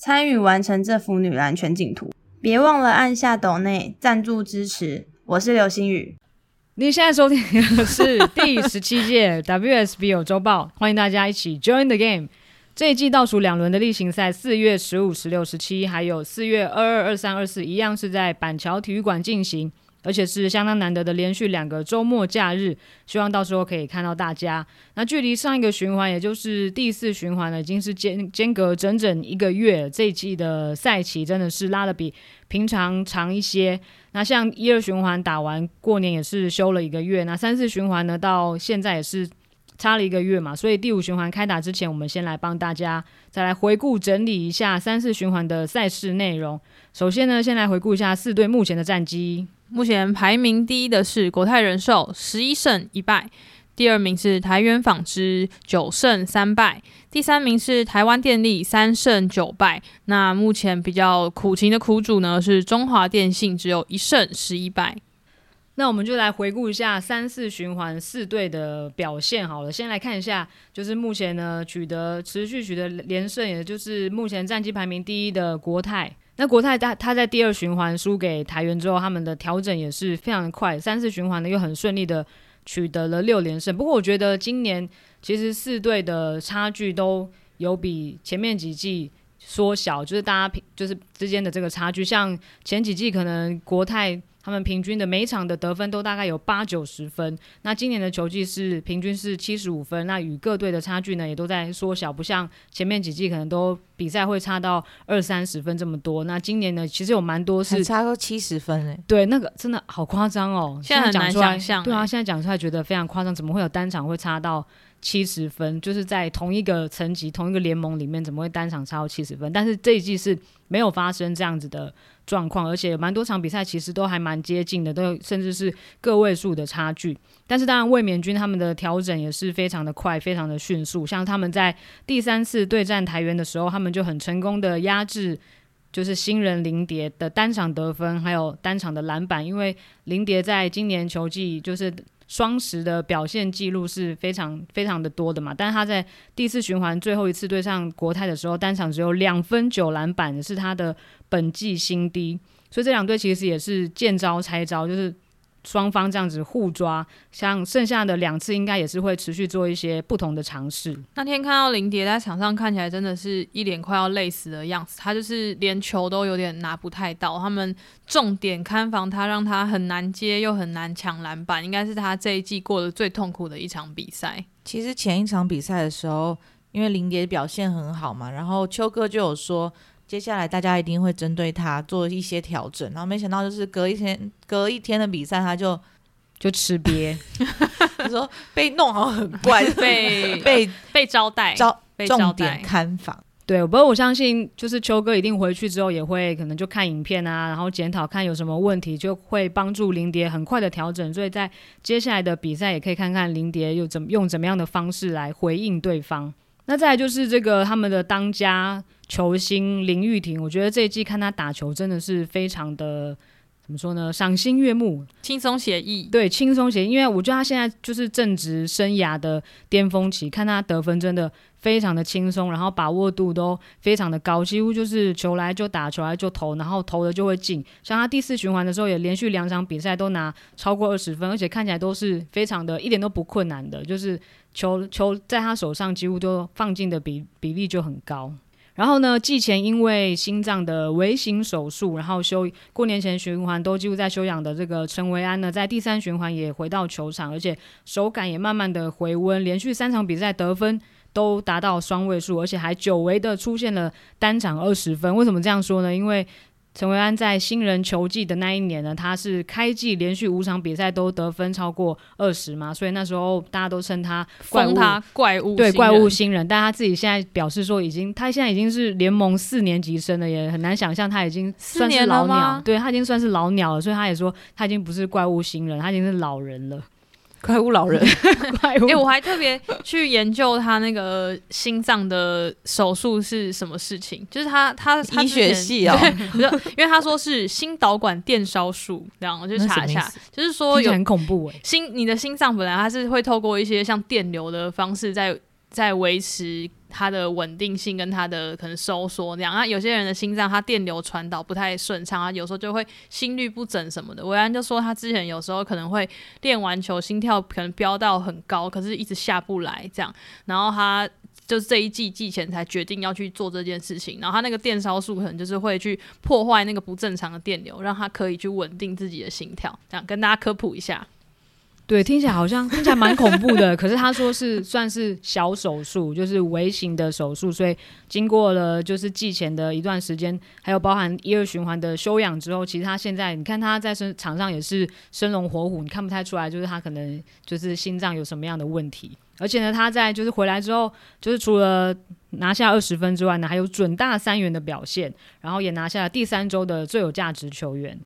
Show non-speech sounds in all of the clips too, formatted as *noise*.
参与完成这幅女篮全景图。别忘了按下抖内赞助支持。我是流星雨。你现在收听的是第十七届 WSBO 周报，欢迎大家一起 join the game。这一季倒数两轮的例行赛，四月十五、十六、十七，还有四月二二、二三、二四，一样是在板桥体育馆进行，而且是相当难得的连续两个周末假日。希望到时候可以看到大家。那距离上一个循环，也就是第四循环呢，已经是间间隔整整一个月。这一季的赛期真的是拉的比平常长一些。那像一二循环打完过年也是休了一个月，那三四循环呢到现在也是差了一个月嘛，所以第五循环开打之前，我们先来帮大家再来回顾整理一下三四循环的赛事内容。首先呢，先来回顾一下四队目前的战绩。目前排名第一的是国泰人寿，十一胜一败；第二名是台源纺织，九胜三败；第三名是台湾电力，三胜九败。那目前比较苦情的苦主呢是中华电信，只有一胜十一败。那我们就来回顾一下三四循环四队的表现好了。先来看一下，就是目前呢取得持续取得连胜，也就是目前战绩排名第一的国泰。那国泰他他在第二循环输给台元之后，他们的调整也是非常快，三四循环呢又很顺利的取得了六连胜。不过我觉得今年其实四队的差距都有比前面几季缩小，就是大家平就是之间的这个差距，像前几季可能国泰。他们平均的每场的得分都大概有八九十分，那今年的球季是平均是七十五分，那与各队的差距呢也都在缩小，不像前面几季可能都比赛会差到二三十分这么多。那今年呢，其实有蛮多是差到七十分哎，对，那个真的好夸张哦，现在很难想象，对啊，现在讲出来觉得非常夸张，怎么会有单场会差到？七十分，就是在同一个层级、同一个联盟里面，怎么会单场超七十分？但是这一季是没有发生这样子的状况，而且蛮多场比赛其实都还蛮接近的，都甚至是个位数的差距。但是当然，卫冕军他们的调整也是非常的快、非常的迅速。像他们在第三次对战台元的时候，他们就很成功的压制，就是新人林蝶的单场得分，还有单场的篮板，因为林蝶在今年球季就是。双十的表现记录是非常非常的多的嘛，但是他在第四循环最后一次对上国泰的时候，单场只有两分九篮板，是他的本季新低，所以这两队其实也是见招拆招，就是。双方这样子互抓，像剩下的两次应该也是会持续做一些不同的尝试。那天看到林蝶在场上看起来真的是一脸快要累死的样子，他就是连球都有点拿不太到，他们重点看防他，让他很难接又很难抢篮板，应该是他这一季过得最痛苦的一场比赛。其实前一场比赛的时候，因为林蝶表现很好嘛，然后秋哥就有说。接下来大家一定会针对他做一些调整，然后没想到就是隔一天隔一天的比赛他就就吃瘪，*laughs* 他说被弄好很怪，*laughs* 被 *laughs* 被被招待招重点看房。对，不过我相信就是秋哥一定回去之后也会可能就看影片啊，然后检讨看有什么问题，就会帮助林蝶很快的调整。所以在接下来的比赛也可以看看林蝶又怎么用怎么样的方式来回应对方。那再来就是这个他们的当家球星林玉婷，我觉得这一季看他打球真的是非常的怎么说呢？赏心悦目，轻松写意。对，轻松写意，因为我觉得他现在就是正值生涯的巅峰期，看他得分真的非常的轻松，然后把握度都非常的高，几乎就是球来就打，球来就投，然后投的就会进。像他第四循环的时候，也连续两场比赛都拿超过二十分，而且看起来都是非常的一点都不困难的，就是。球球在他手上几乎都放进的比比例就很高。然后呢，季前因为心脏的微型手术，然后休过年前循环都几乎在休养的这个陈维安呢，在第三循环也回到球场，而且手感也慢慢的回温，连续三场比赛得分都达到双位数，而且还久违的出现了单场二十分。为什么这样说呢？因为陈维安在新人球季的那一年呢，他是开季连续五场比赛都得分超过二十嘛，所以那时候大家都称他怪物他怪物，对怪物。新人，但他自己现在表示说，已经他现在已经是联盟四年级生了，也很难想象他已经算是老鸟吗，对他已经算是老鸟了，所以他也说他已经不是怪物新人，他已经是老人了。怪物老人，*laughs* 怪物。哎、我还特别去研究他那个心脏的手术是什么事情，就是他他他医学系哦，不是，因为他说是心导管电烧术，这样我去查一下就是说有很恐怖哎、心你的心脏本来它是会透过一些像电流的方式在在维持它的稳定性跟它的可能收缩这样。那有些人的心脏它电流传导不太顺畅，他有时候就会心律不整什么的。维安就说他之前有时候可能会练完球心跳可能飙到很高，可是一直下不来这样，然后他。就是这一季季前才决定要去做这件事情，然后他那个电烧术可能就是会去破坏那个不正常的电流，让他可以去稳定自己的心跳。这样跟大家科普一下。对，听起来好像听起来蛮恐怖的。*laughs* 可是他说是算是小手术，就是微型的手术，所以经过了就是季前的一段时间，还有包含一二循环的休养之后，其实他现在你看他在身场上也是生龙活虎，你看不太出来，就是他可能就是心脏有什么样的问题。而且呢，他在就是回来之后，就是除了拿下二十分之外呢，还有准大三元的表现，然后也拿下了第三周的最有价值球员。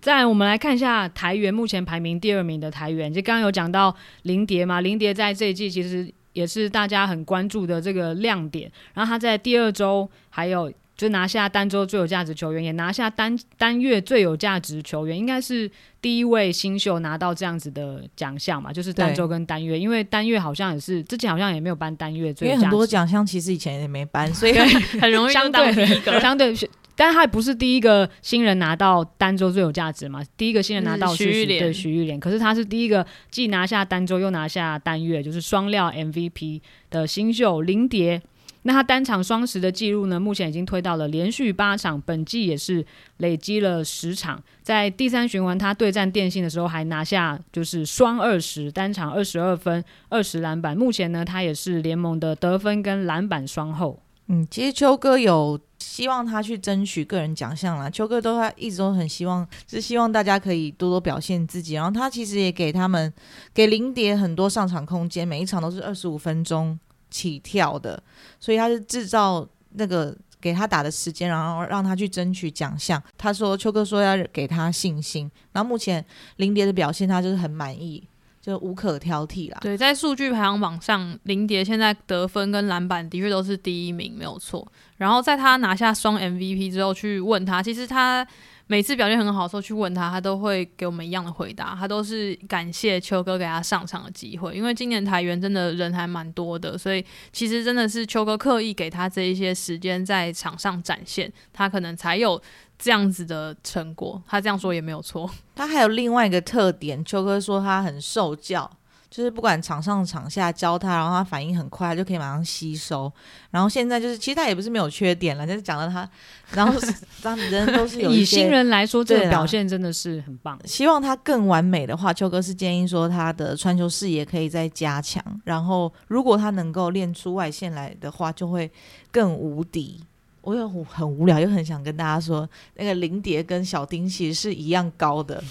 再，我们来看一下台元目前排名第二名的台元，就刚刚有讲到林蝶嘛，林蝶在这一季其实也是大家很关注的这个亮点。然后他在第二周还有就拿下单周最有价值球员，也拿下单单月最有价值球员，应该是第一位新秀拿到这样子的奖项嘛，就是单周跟单月，因为单月好像也是之前好像也没有颁单月最因为有价值，很多奖项其实以前也没颁，所以很容易就相当一个。相对是，但他也不是第一个新人拿到单周最有价值嘛，第一个新人拿到徐玉莲对徐玉莲，可是他是第一个既拿下单周又拿下单月，就是双料 MVP 的新秀林蝶。那他单场双十的记录呢，目前已经推到了连续八场，本季也是累积了十场。在第三循环他对战电信的时候，还拿下就是双二十，单场二十二分、二十篮板。目前呢，他也是联盟的得分跟篮板双后。嗯，其实秋哥有希望他去争取个人奖项啦。秋哥都他一直都很希望，是希望大家可以多多表现自己。然后他其实也给他们给林蝶很多上场空间，每一场都是二十五分钟起跳的，所以他是制造那个给他打的时间，然后让他去争取奖项。他说秋哥说要给他信心，然后目前林蝶的表现他就是很满意，就无可挑剔啦。对，在数据排行榜上，林蝶现在得分跟篮板的确都是第一名，没有错。然后在他拿下双 MVP 之后，去问他，其实他每次表现很好的时候去问他，他都会给我们一样的回答，他都是感谢秋哥给他上场的机会。因为今年台元真的人还蛮多的，所以其实真的是秋哥刻意给他这一些时间在场上展现，他可能才有这样子的成果。他这样说也没有错。他还有另外一个特点，秋哥说他很受教，就是不管场上场下教他，然后他反应很快，就可以马上吸收。然后现在就是，其实他也不是没有缺点了，就是讲到他，然后是 *laughs* 当人都是有以新。人来说，这个表现真的是很棒。希望他更完美的话，秋哥是建议说他的传球视野可以再加强，然后如果他能够练出外线来的话，就会更无敌。我又很无聊，又很想跟大家说，那个林蝶跟小丁其实是一样高的，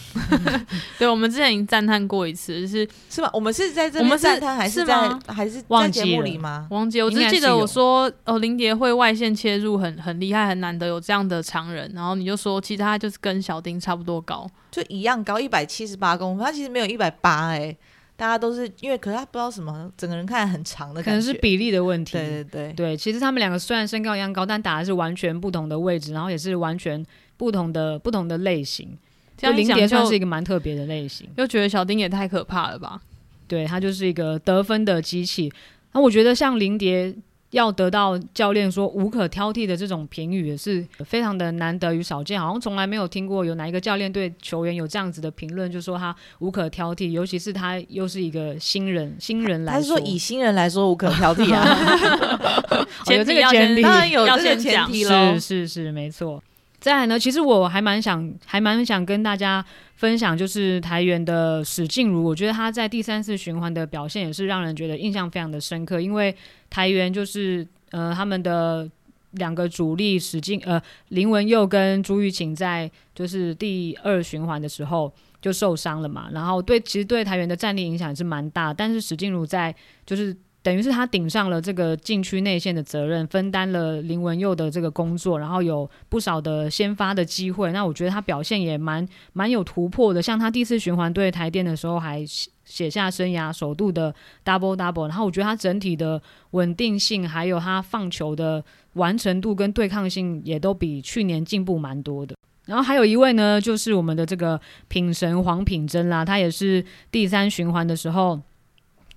*laughs* 对，我们之前已经赞叹过一次，就是 *laughs* 是吧？我们是在这我们是边赞叹，还是在吗还是在节目里吗？忘记，我只记得我说哦，林蝶会外线切入很很厉害，很难得有这样的常人。然后你就说，其实他就是跟小丁差不多高。就一样高，一百七十八公分，他其实没有一百八哎，大家都是因为，可是他不知道什么，整个人看起来很长的可，能是比例的问题。对对对，对其实他们两个虽然身高一样高，但打的是完全不同的位置，然后也是完全不同的不同的类型。这样一讲林蝶算是一个蛮特别的类型，又觉得小丁也太可怕了吧？对他就是一个得分的机器。那我觉得像林蝶要得到教练说无可挑剔的这种评语，也是非常的难得与少见，好像从来没有听过有哪一个教练对球员有这样子的评论，就说他无可挑剔，尤其是他又是一个新人，*laughs* 新人来他是说以新人来说无可挑剔啊，*laughs* 哦有这个前提当然有这个要先前提喽是。是是，没错。再来呢，其实我还蛮想，还蛮想跟大家分享，就是台元的史静茹，我觉得她在第三次循环的表现也是让人觉得印象非常的深刻，因为台元就是呃他们的两个主力史进呃林文佑跟朱玉琴在就是第二循环的时候就受伤了嘛，然后对其实对台元的战力影响也是蛮大，但是史进如在就是。等于是他顶上了这个禁区内线的责任，分担了林文佑的这个工作，然后有不少的先发的机会。那我觉得他表现也蛮蛮有突破的，像他第四循环对台电的时候还写下生涯首度的 double double。然后我觉得他整体的稳定性，还有他放球的完成度跟对抗性，也都比去年进步蛮多的。然后还有一位呢，就是我们的这个品神黄品珍啦，他也是第三循环的时候。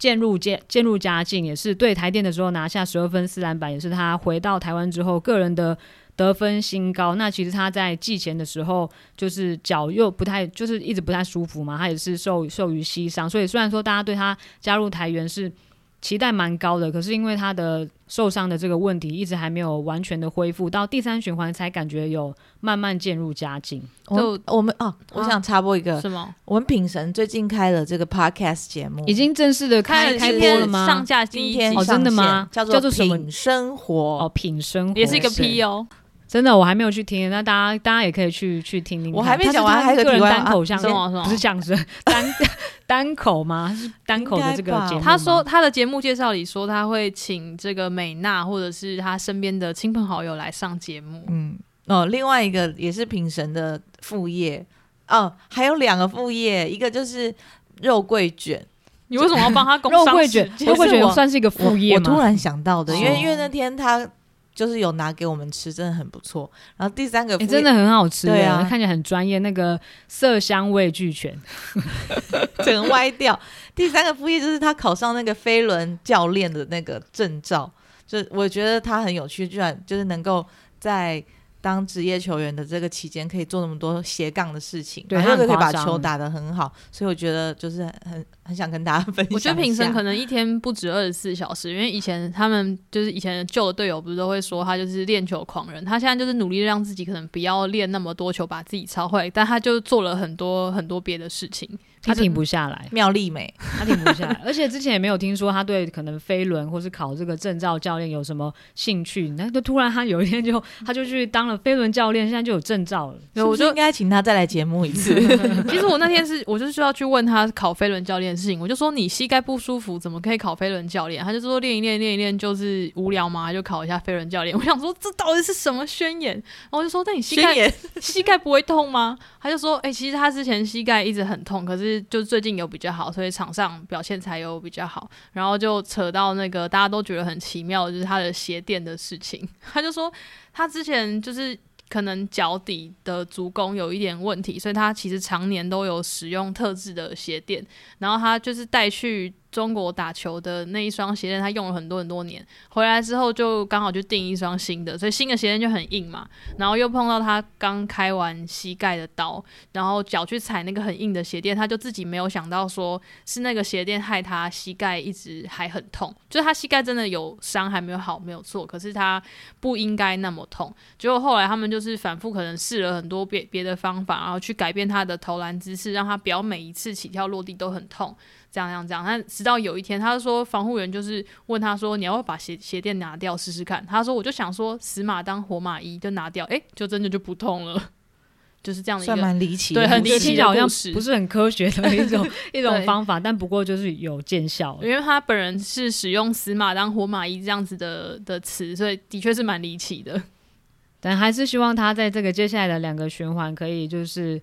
渐入渐渐入佳境，也是对台电的时候拿下十二分四篮板，也是他回到台湾之后个人的得分新高。那其实他在季前的时候，就是脚又不太，就是一直不太舒服嘛，他也是受受于膝伤，所以虽然说大家对他加入台元是。期待蛮高的，可是因为他的受伤的这个问题一直还没有完全的恢复，到第三循环才感觉有慢慢渐入佳境。就我们哦，我想插播一个，什么？我们品神最近开了这个 podcast 节目，已经正式的开开播了吗？上架今天哦，真的吗？叫做什么？品生活哦，品生活也是一个 P 哦。真的，我还没有去听，那大家大家也可以去去听听。我还没讲完，还有个人单口相声，不是相声单 *laughs* 单口吗？是单口的这个节目。他说他的节目介绍里说他会请这个美娜或者是他身边的亲朋好友来上节目。嗯哦，另外一个也是品神的副业哦，还有两个副业，一个就是肉桂卷。你为什么要帮他工肉桂卷？肉桂卷算是一个副业吗？我突然想到的，因为因为那天他。就是有拿给我们吃，真的很不错。然后第三个，真的很好吃，对啊，看起来很专业，那个色香味俱全，*laughs* 整个歪掉。第三个副业就是他考上那个飞轮教练的那个证照，就我觉得他很有趣，居然就是能够在。当职业球员的这个期间，可以做那么多斜杠的事情，对，他可以把球打得很好，所以我觉得就是很很想跟大家分享。我觉得平生可能一天不止二十四小时，因为以前他们就是以前旧的队友不是都会说他就是练球狂人，他现在就是努力让自己可能不要练那么多球，把自己超坏，但他就做了很多很多别的事情。他停不下来，妙丽美，他停不下来，而且之前也没有听说他对可能飞轮或是考这个证照教练有什么兴趣，那就突然他有一天就他就去当了飞轮教练，现在就有证照了，我就应该请他再来节目一次。*laughs* *laughs* 其实我那天是我就是要去问他考飞轮教练的事情，我就说你膝盖不舒服，怎么可以考飞轮教练？他就说练一练练一练就是无聊嘛，就考一下飞轮教练。*laughs* 我想说这到底是什么宣言？然后我就说那你膝盖膝盖不会痛吗？他就说哎，其实他之前膝盖一直很痛，可是就最近有。比较好，所以场上表现才有比较好。然后就扯到那个大家都觉得很奇妙，就是他的鞋垫的事情。*laughs* 他就说他之前就是可能脚底的足弓有一点问题，所以他其实常年都有使用特制的鞋垫。然后他就是带去。中国打球的那一双鞋垫，他用了很多很多年，回来之后就刚好就订一双新的，所以新的鞋垫就很硬嘛。然后又碰到他刚开完膝盖的刀，然后脚去踩那个很硬的鞋垫，他就自己没有想到说是那个鞋垫害他膝盖一直还很痛，就是他膝盖真的有伤还没有好，没有错，可是他不应该那么痛。结果后来他们就是反复可能试了很多别别的方法，然后去改变他的投篮姿势，让他不要每一次起跳落地都很痛。这样这样这样，但直到有一天，他说防护员就是问他说：“你要不要把鞋鞋垫拿掉试试看？”他说：“我就想说死马当活马医，就拿掉，哎，就真的就不痛了。”就是这样的一个，算蛮离奇，对，很离奇，好像不是很科学的一种 *laughs* 一种方法，但不过就是有见效。因为他本人是使用“死马当活马医”这样子的的词，所以的确是蛮离奇的。但还是希望他在这个接下来的两个循环可以就是。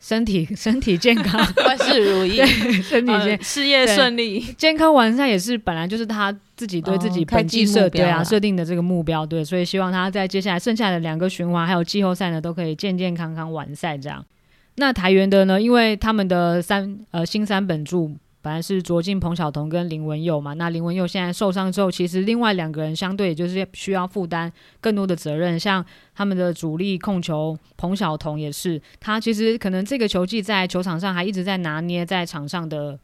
身体 *laughs* 身体健康，万事如意，身体健，事业顺利，健康完善也是本来就是他自己对自己本季设对啊设定的这个目标，对，所以希望他在接下来剩下的两个循环还有季后赛呢，都可以健健康康完赛这样。那台元的呢，因为他们的三呃新三本柱。本来是卓进、彭晓彤跟林文佑嘛，那林文佑现在受伤之后，其实另外两个人相对就是需要负担更多的责任。像他们的主力控球彭晓彤也是，他其实可能这个球技在球场上还一直在拿捏在场上的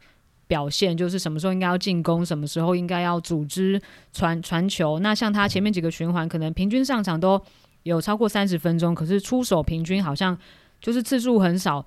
表现，就是什么时候应该要进攻，什么时候应该要组织传传球。那像他前面几个循环，可能平均上场都有超过三十分钟，可是出手平均好像就是次数很少。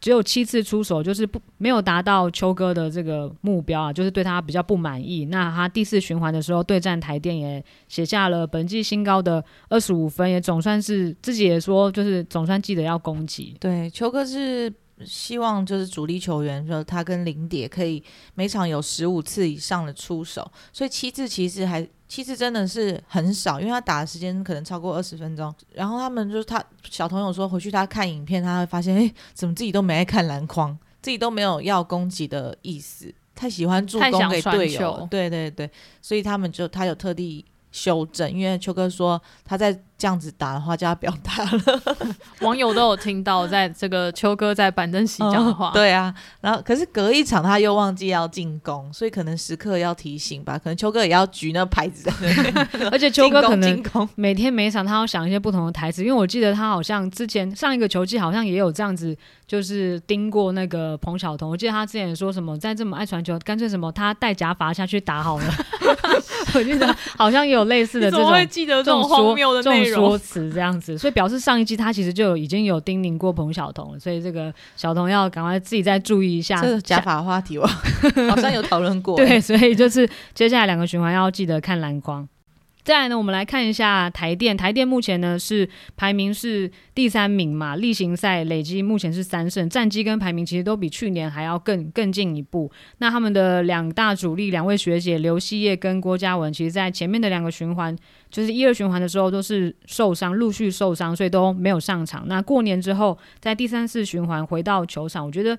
只有七次出手，就是不没有达到秋哥的这个目标啊，就是对他比较不满意。那他第四循环的时候对战台电也写下了本季新高的二十五分，也总算是自己也说，就是总算记得要攻击。对，秋哥是希望就是主力球员，说他跟林蝶可以每场有十五次以上的出手，所以七次其实还七次真的是很少，因为他打的时间可能超过二十分钟。然后他们就是他小朋友说回去他看影片，他会发现，哎，怎么自己都没爱看篮筐，自己都没有要攻击的意思，太喜欢助攻给队友，对对对，所以他们就他有特地修正，因为秋哥说他在。这样子打的话，就要表达了。*laughs* 网友都有听到，在这个秋哥在板凳席讲的话。对啊，然后可是隔一场他又忘记要进攻，所以可能时刻要提醒吧。可能秋哥也要举那牌子。*laughs* 而且秋哥可能每天每场他要想一些不同的台词，因为我记得他好像之前上一个球季好像也有这样子，就是盯过那个彭晓彤。我记得他之前说什么，在这么爱传球，干脆什么他带假发下去打好了。*laughs* 我记得好像也有类似的 *laughs* 这种，会记得这种荒谬的内容。说辞这样子，所以表示上一季他其实就已经有叮咛过彭晓彤了，所以这个小彤要赶快自己再注意一下。这是假发话题，我 *laughs* 好像有讨论过。对，所以就是接下来两个循环要记得看蓝光。再来呢，我们来看一下台电。台电目前呢是排名是第三名嘛，例行赛累积目前是三胜，战绩跟排名其实都比去年还要更更进一步。那他们的两大主力两位学姐刘希叶跟郭嘉文，其实在前面的两个循环，就是一二循环的时候都是受伤，陆续受伤，所以都没有上场。那过年之后，在第三四循环回到球场，我觉得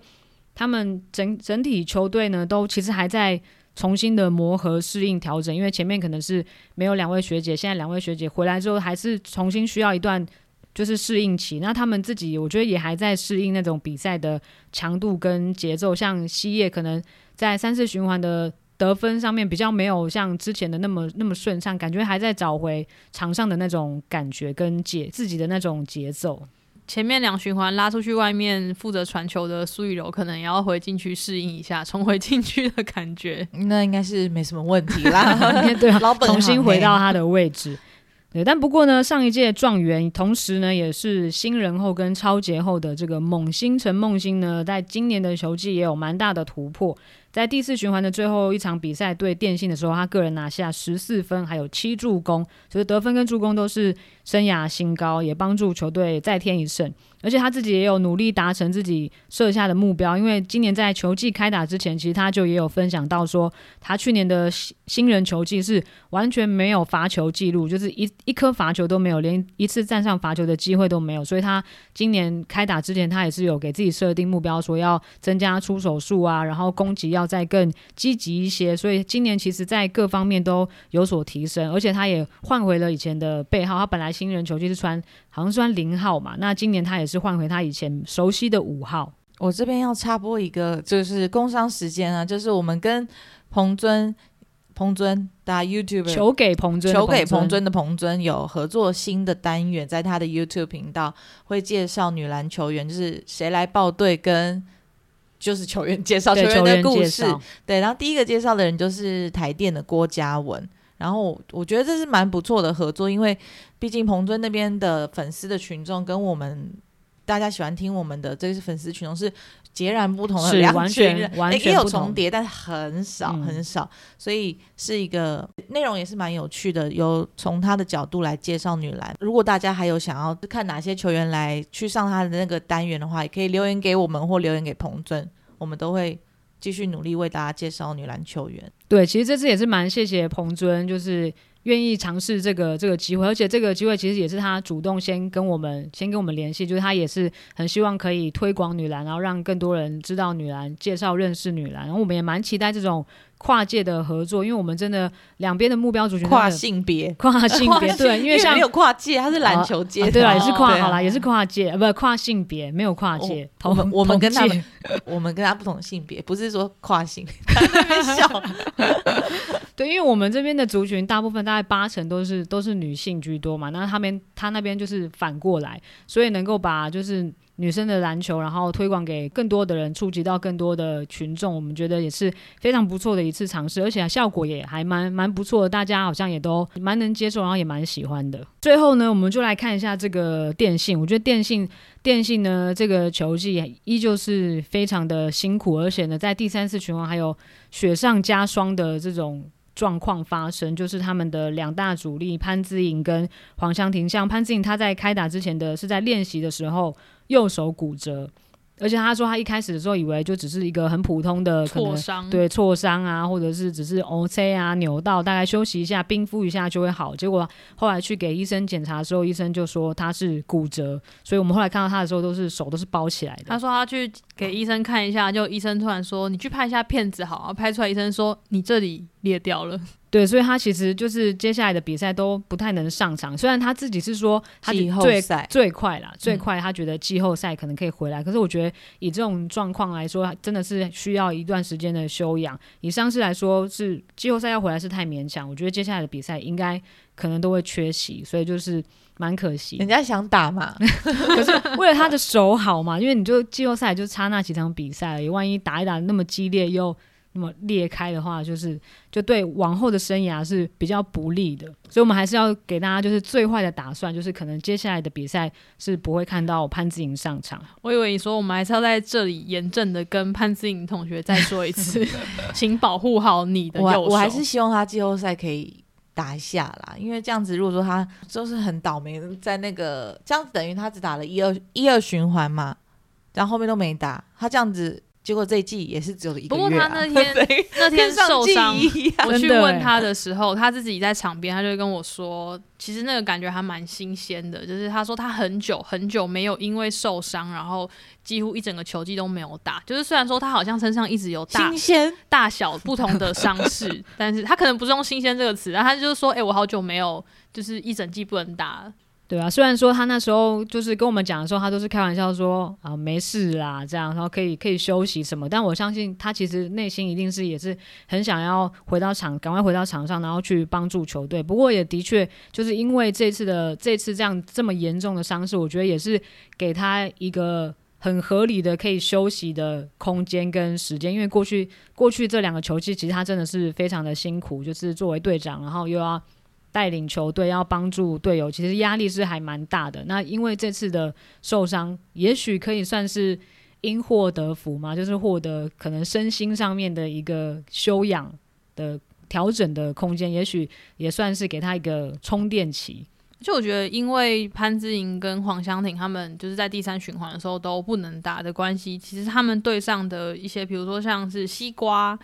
他们整整体球队呢都其实还在。重新的磨合、适应、调整，因为前面可能是没有两位学姐，现在两位学姐回来之后，还是重新需要一段就是适应期。那他们自己，我觉得也还在适应那种比赛的强度跟节奏。像西叶可能在三次循环的得分上面比较没有像之前的那么那么顺畅，感觉还在找回场上的那种感觉跟节自己的那种节奏。前面两循环拉出去外面负责传球的苏雨柔，可能也要回禁区适应一下，重回禁区的感觉。那应该是没什么问题啦，*laughs* 对啊，重新回到他的位置。对，但不过呢，上一届状元，同时呢也是新人后跟超杰后的这个猛星陈梦星呢，在今年的球季也有蛮大的突破。在第四循环的最后一场比赛对电信的时候，他个人拿下十四分，还有七助攻，所以得分跟助攻都是生涯新高，也帮助球队再添一胜。而且他自己也有努力达成自己设下的目标，因为今年在球季开打之前，其实他就也有分享到说，他去年的新人球季是完全没有罚球记录，就是一一颗罚球都没有，连一次站上罚球的机会都没有。所以他今年开打之前，他也是有给自己设定目标，说要增加出手数啊，然后攻击要再更积极一些。所以今年其实在各方面都有所提升，而且他也换回了以前的背号，他本来新人球季是穿好像穿零号嘛，那今年他也。是换回他以前熟悉的五号。我这边要插播一个，就是工商时间啊，就是我们跟彭尊、彭尊打 YouTube，求给彭尊、求给彭尊的彭尊有合作新的单元，在他的 YouTube 频道会介绍女篮球员，就是谁来报队，跟就是球员介绍球员的故事。对，然后第一个介绍的人就是台电的郭嘉文。然后我觉得这是蛮不错的合作，因为毕竟彭尊那边的粉丝的群众跟我们。大家喜欢听我们的这些粉丝群众是截然不同的两群人，也有重叠，但是很少很少，所以是一个内容也是蛮有趣的。有从他的角度来介绍女篮。如果大家还有想要看哪些球员来去上他的那个单元的话，也可以留言给我们或留言给彭尊，我们都会继续努力为大家介绍女篮球员。对，其实这次也是蛮谢谢彭尊，就是。愿意尝试这个这个机会，而且这个机会其实也是他主动先跟我们先跟我们联系，就是他也是很希望可以推广女篮，然后让更多人知道女篮，介绍认识女篮。然后我们也蛮期待这种跨界的合作，因为我们真的两边的目标族群跨性别，跨性别对，因为像没有跨界，他是篮球界，对啊，也是跨好啦，也是跨界，不跨性别，没有跨界。*laughs* 我们我们跟他们，我们跟他不同性别，不是说跨性，*laughs* 笑。*laughs* 对，因为我们这边的族群大部分大概八成都是都是女性居多嘛，那他们他那边就是反过来，所以能够把就是女生的篮球，然后推广给更多的人，触及到更多的群众，我们觉得也是非常不错的一次尝试，而且效果也还蛮蛮不错的，大家好像也都蛮能接受，然后也蛮喜欢的。最后呢，我们就来看一下这个电信，我觉得电信电信呢这个球季依旧是非常的辛苦，而且呢在第三次循环还有雪上加霜的这种。状况发生，就是他们的两大主力潘之颖跟黄湘婷。像潘之颖，她在开打之前的是在练习的时候右手骨折。而且他说，他一开始的时候以为就只是一个很普通的挫伤，对挫伤啊，或者是只是 O C 啊扭到，大概休息一下、冰敷一下就会好。结果后来去给医生检查的时候，医生就说他是骨折，所以我们后来看到他的时候都是手都是包起来的。他说他去给医生看一下，就医生突然说你去拍一下片子好，拍出来医生说你这里裂掉了。对，所以他其实就是接下来的比赛都不太能上场。虽然他自己是说他最最快啦，最快他觉得季后赛可能可以回来，可是我觉得以这种状况来说，真的是需要一段时间的休养。以伤势来说，是季后赛要回来是太勉强。我觉得接下来的比赛应该可能都会缺席，所以就是蛮可惜。人家想打嘛，*laughs* 可是为了他的手好嘛，因为你就季后赛就差那几场比赛而已，万一打一打那么激烈又。那么裂开的话，就是就对往后的生涯是比较不利的，所以我们还是要给大家就是最坏的打算，就是可能接下来的比赛是不会看到潘姿颖上场。我以为你说我们还是要在这里严正的跟潘姿颖同学再说一次，*laughs* 请保护好你的右手。我还是希望他季后赛可以打一下啦，因为这样子如果说他就是很倒霉，在那个这样子等于他只打了一二一二循环嘛，然后后面都没打，他这样子。结果这一季也是只有一个月。不过他那 *laughs* 天那天受伤，我去问他的时候，他自己在场边，他就跟我说，其实那个感觉还蛮新鲜的。就是他说他很久很久没有因为受伤，然后几乎一整个球季都没有打。就是虽然说他好像身上一直有大新鲜大小不同的伤势，*laughs* 但是他可能不是用新鲜这个词，然后他就是说，哎，我好久没有就是一整季不能打。对啊，虽然说他那时候就是跟我们讲的时候，他都是开玩笑说啊没事啦，这样然后可以可以休息什么，但我相信他其实内心一定是也是很想要回到场，赶快回到场上，然后去帮助球队。不过也的确就是因为这次的这次这样这么严重的伤势，我觉得也是给他一个很合理的可以休息的空间跟时间，因为过去过去这两个球季其实他真的是非常的辛苦，就是作为队长，然后又要。带领球队要帮助队友，其实压力是还蛮大的。那因为这次的受伤，也许可以算是因祸得福嘛，就是获得可能身心上面的一个修养的调整的空间，也许也算是给他一个充电期。就我觉得，因为潘之莹跟黄湘婷他们就是在第三循环的时候都不能打的关系，其实他们队上的一些，比如说像是西瓜。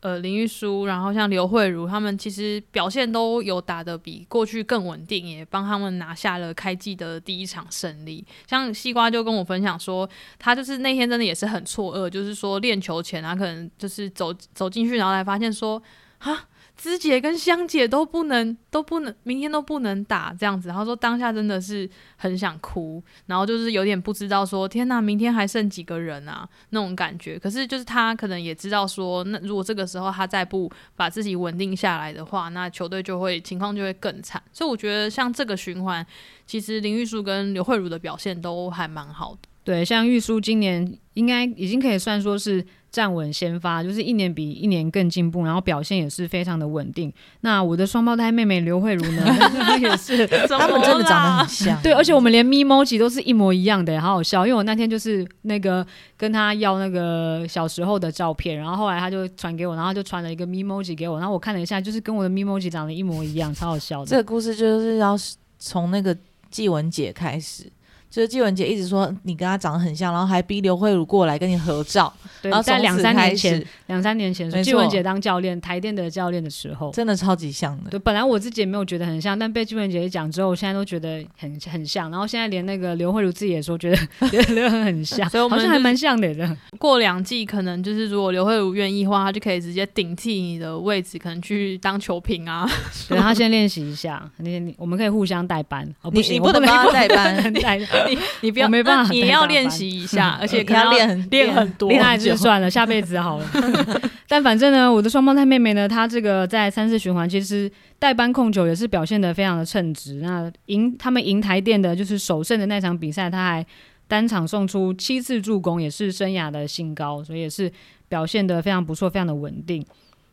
呃，林玉书，然后像刘慧茹，他们其实表现都有打得比过去更稳定，也帮他们拿下了开季的第一场胜利。像西瓜就跟我分享说，他就是那天真的也是很错愕，就是说练球前他可能就是走走进去，然后才发现说，啊。芝姐跟香姐都不能，都不能，明天都不能打这样子。他说当下真的是很想哭，然后就是有点不知道说天哪，明天还剩几个人啊那种感觉。可是就是他可能也知道说，那如果这个时候他再不把自己稳定下来的话，那球队就会情况就会更惨。所以我觉得像这个循环，其实林玉树跟刘慧茹的表现都还蛮好的。对，像玉书今年应该已经可以算说是。站稳先发，就是一年比一年更进步，然后表现也是非常的稳定。那我的双胞胎妹妹刘慧茹呢，*laughs* 也是，他们真的长得很像。对，而且我们连咪 j i 都是一模一样的，好好笑。因为我那天就是那个跟他要那个小时候的照片，然后后来他就传给我，然后就传了一个咪 j i 给我，然后我看了一下，就是跟我的咪 j i 长得一模一样，超好笑的。这个故事就是要从那个纪文姐开始。就是纪文杰一直说你跟他长得很像，然后还逼刘慧茹过来跟你合照。然后在两三年前，两三年前，纪文杰当教练，台电的教练的时候，真的超级像的。对，本来我自己也没有觉得很像，但被纪文杰一讲之后，我现在都觉得很很像。然后现在连那个刘慧茹自己也说觉得 *laughs* 觉得很像，所以我们好像还蛮像的。过两季可能就是如果刘慧茹愿意的话，他就可以直接顶替你的位置，可能去当球评啊。等他先练习一下，你你我们可以互相代班。哦，不行，你不能帮他 *laughs* 代班。你你不要没办法，你要练习一 *laughs* 下，而且要练练很多，练还是算了，下辈子好了。*laughs* 但反正呢，我的双胞胎妹妹呢，她这个在三次循环其实代班控球也是表现的非常的称职。那赢他们赢台电的就是首胜的那场比赛，她还单场送出七次助攻，也是生涯的新高，所以也是表现的非常不错，非常的稳定。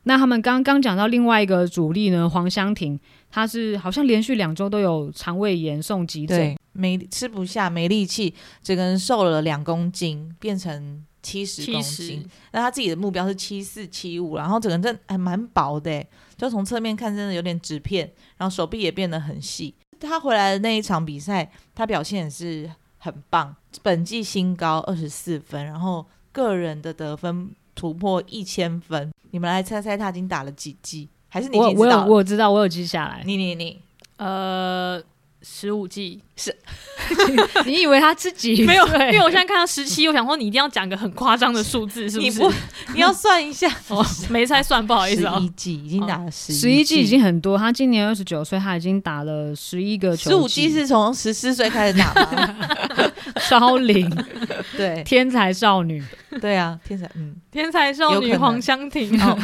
那他们刚刚讲到另外一个主力呢，黄湘婷，她是好像连续两周都有肠胃炎送急诊，对，没吃不下，没力气，整个人瘦了两公斤，变成七十公斤。那他自己的目标是七四七五，然后整个人真还蛮薄的欸，就从侧面看真的有点纸片，然后手臂也变得很细。他回来的那一场比赛，他表现也是很棒，本季新高二十四分，然后个人的得分突破一千分。你们来猜猜他已经打了几季？还是你已我我？我有知道，我有记下来。你你你呃，十五季是。*laughs* 你以为他自己？*laughs* 没有，因为我现在看到十七，我想说你一定要讲个很夸张的数字，*laughs* 是不是？你不你要算一下，哦，没猜算，不好意思啊、十一季已经打了十十一季已经很多，他今年二十九岁，他已经打了十一个球十五季。是从十四岁开始打吗？超龄对。天才少女，对啊，天才嗯，天才少女黄湘婷，哦。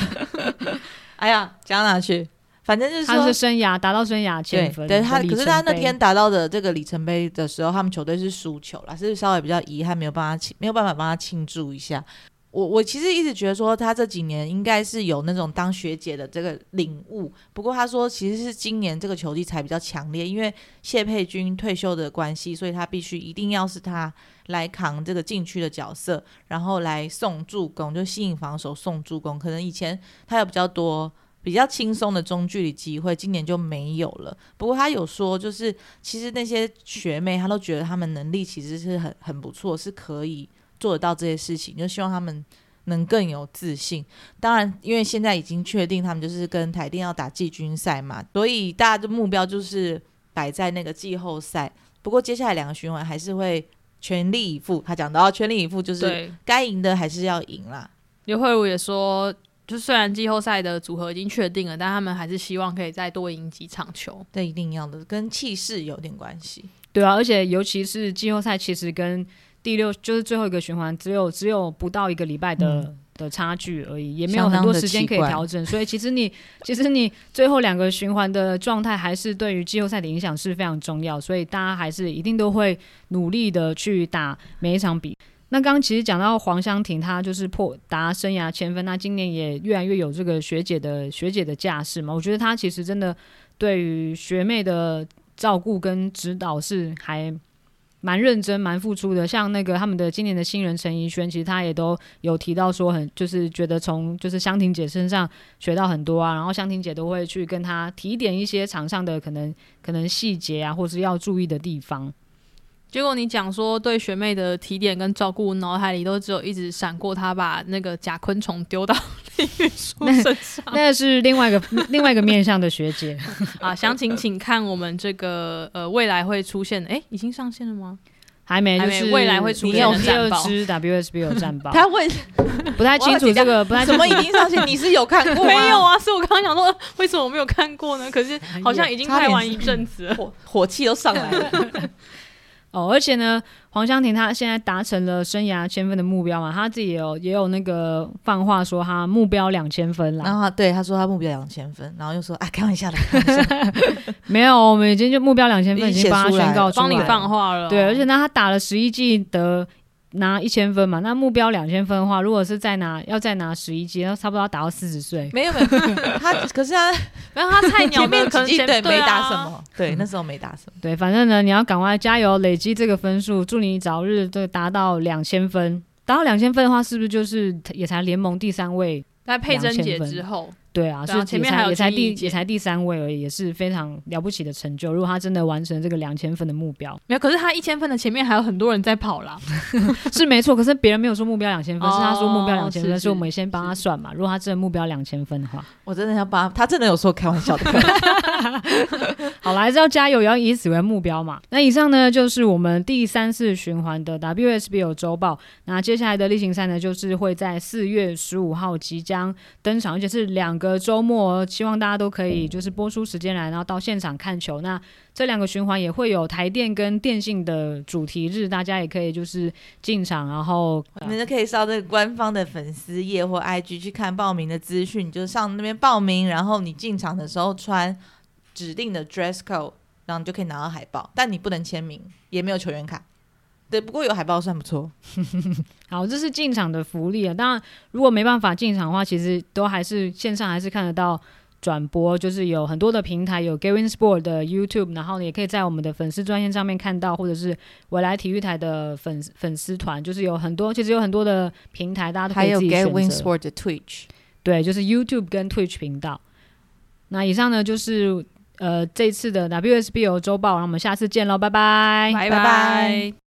哎呀，讲到哪去？反正就是说他是。生涯达到生涯对千分，对，他可是他那天达到的这个里程碑的时候，他们球队是输球了，是稍微比较遗憾，没有帮他庆，没有办法帮他庆祝一下。我我其实一直觉得说，他这几年应该是有那种当学姐的这个领悟。不过他说，其实是今年这个球季才比较强烈，因为谢佩君退休的关系，所以他必须一定要是他来扛这个禁区的角色，然后来送助攻，就吸引防守送助攻。可能以前他有比较多比较轻松的中距离机会，今年就没有了。不过他有说，就是其实那些学妹，她都觉得她们能力其实是很很不错，是可以做得到这些事情，就希望他们能更有自信。当然，因为现在已经确定他们就是跟台电要打季军赛嘛，所以大家的目标就是摆在那个季后赛。不过接下来两个循环还是会全力以赴。他讲到全力以赴，就是，该赢的还是要赢啦。刘慧茹也说，就虽然季后赛的组合已经确定了，但他们还是希望可以再多赢几场球。这一定要的，跟气势有点关系。对啊，而且尤其是季后赛，其实跟第六就是最后一个循环只有只有不到一个礼拜的、嗯的差距而已，也没有很多时间可以调整，所以其实你其实你最后两个循环的状态还是对于季后赛的影响是非常重要，所以大家还是一定都会努力的去打每一场比。那刚刚其实讲到黄湘婷，她就是破达生涯千分，那今年也越来越有这个学姐的学姐的架势嘛。我觉得她其实真的对于学妹的照顾跟指导是还蛮认真、蛮付出的。像那个他们的今年的新人陈怡萱，其实他也都有提到说很，就是觉得从就是香婷姐身上学到很多啊，然后香婷姐都会去跟他提点一些场上的可能可能细节啊，或是要注意的地方。结果你讲说对学妹的提点跟照顾，脑海里都只有一直闪过她把那个假昆虫丢到 *laughs* 林玉书身上那是另外一个 *laughs* 另外一个面向的学姐，*laughs* 啊！详情请看我们这个呃未来会出现，哎，已经上线了吗？还没，就是未来会出你现第二支 WSB 有战报，他问不太清楚这个，不太怎么已经上线？你是有看过吗？没有啊，所以我刚刚想说，呃为什么我没有看过呢？可是好像已经拍完一阵子了。火火气都上来了。哦，而且呢，黄湘婷她现在达成了生涯千分的目标嘛，她自己也有也有那个放话说她目标两千分啦。然后他对她说她目标两千分，然后又说啊开玩笑的，*laughs* 没有，我们已经就目标两千分已已经经帮她宣告出来帮你放话了哦、对，而且呢，她打了十一季得拿一千分嘛，那目标两千分的话，如果是再拿要再拿十一级，那差不多要打到四十岁。没有没有，他可是他没有他菜 *laughs* 鸟前面可能前几季对没打啊什么，对那时候没打什么。对，反正呢，你要赶快加油，累积这个分数，祝你早日这个达到两千分。达到两千分的话，是不是就是也才联盟第三位？在佩珍姐之后，对啊，对啊前面还有才第也才第三位而已，也是非常了不起的成就。如果他真的完成这个两千分的目标，没有，可是他一千分的前面还有很多人在跑啦。*laughs* 是没错。可是别人没有说目标两千分，是他说目标哦两千分，是所以我们先帮他算嘛。如果他真的目标两千分的话，我真的要帮他，他真的有说开玩笑的。*laughs* 好了，还是要加油，也要以此为目标嘛。那以上呢，就是我们第三次循环的 WSBL 周报。那接下来的例行赛呢，就是会在四月十五号即将登场，而且是两个周末，希望大家都可以就是播出时间来，然后到现场看球。那这两个循环也会有台电跟电信的主题日，大家也可以就是进场，然后、你们就可以上这个官方的粉丝页或 IG 去看报名的资讯，你就上那边报名，然后你进场的时候穿指定的 dress code，然后你就可以拿到海报，但你不能签名，也没有球员卡。对，不过有海报算不错。*laughs* 好，这是进场的福利啊。当然，如果没办法进场的话，其实都还是线上还是看得到转播，就是有很多的平台，有 Gavin Sport 的 YouTube，然后也可以在我们的粉丝专线上面看到，或者是未来体育台的粉粉丝团，就是有很多，其实有很多的平台，大家都可还有以自己选择。Sport 的 Twitch。对，就是 YouTube 跟 Twitch 频道。那以上呢就是呃这次的 WSBO 周报，然后我们下次见喽，拜拜，拜拜拜拜